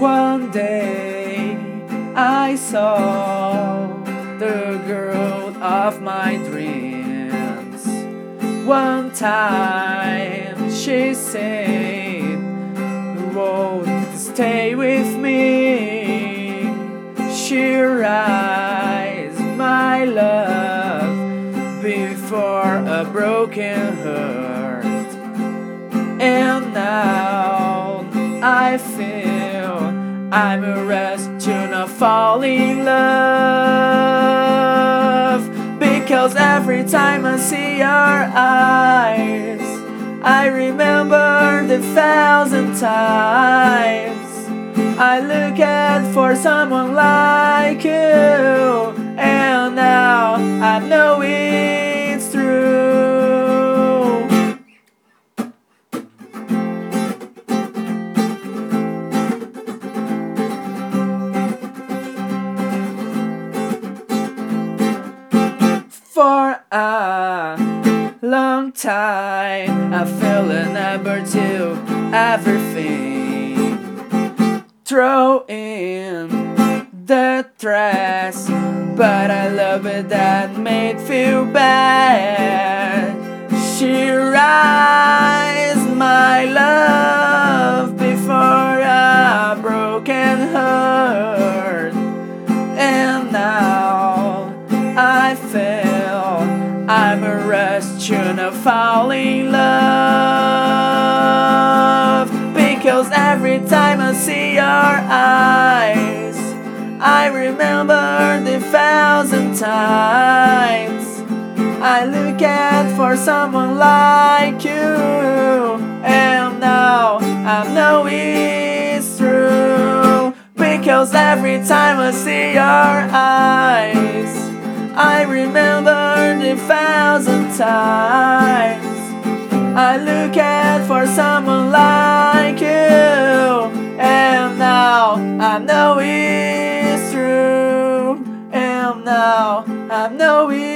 One day I saw the girl of my dreams. One time she said, Won't stay with me. She raised my love before a broken heart. And now I feel. I'm a rest to not fall in love. Because every time I see your eyes, I remember the thousand times I look at for someone like you, For a long time, I feel a number to everything. Throw in the trash, but I love it that made feel bad. She not fall in love. Because every time I see your eyes, I remember the thousand times I look at for someone like you, and now I know it's true. Because every time I see your eyes, times I look at for someone like you, and now I know it's true, and now I know it's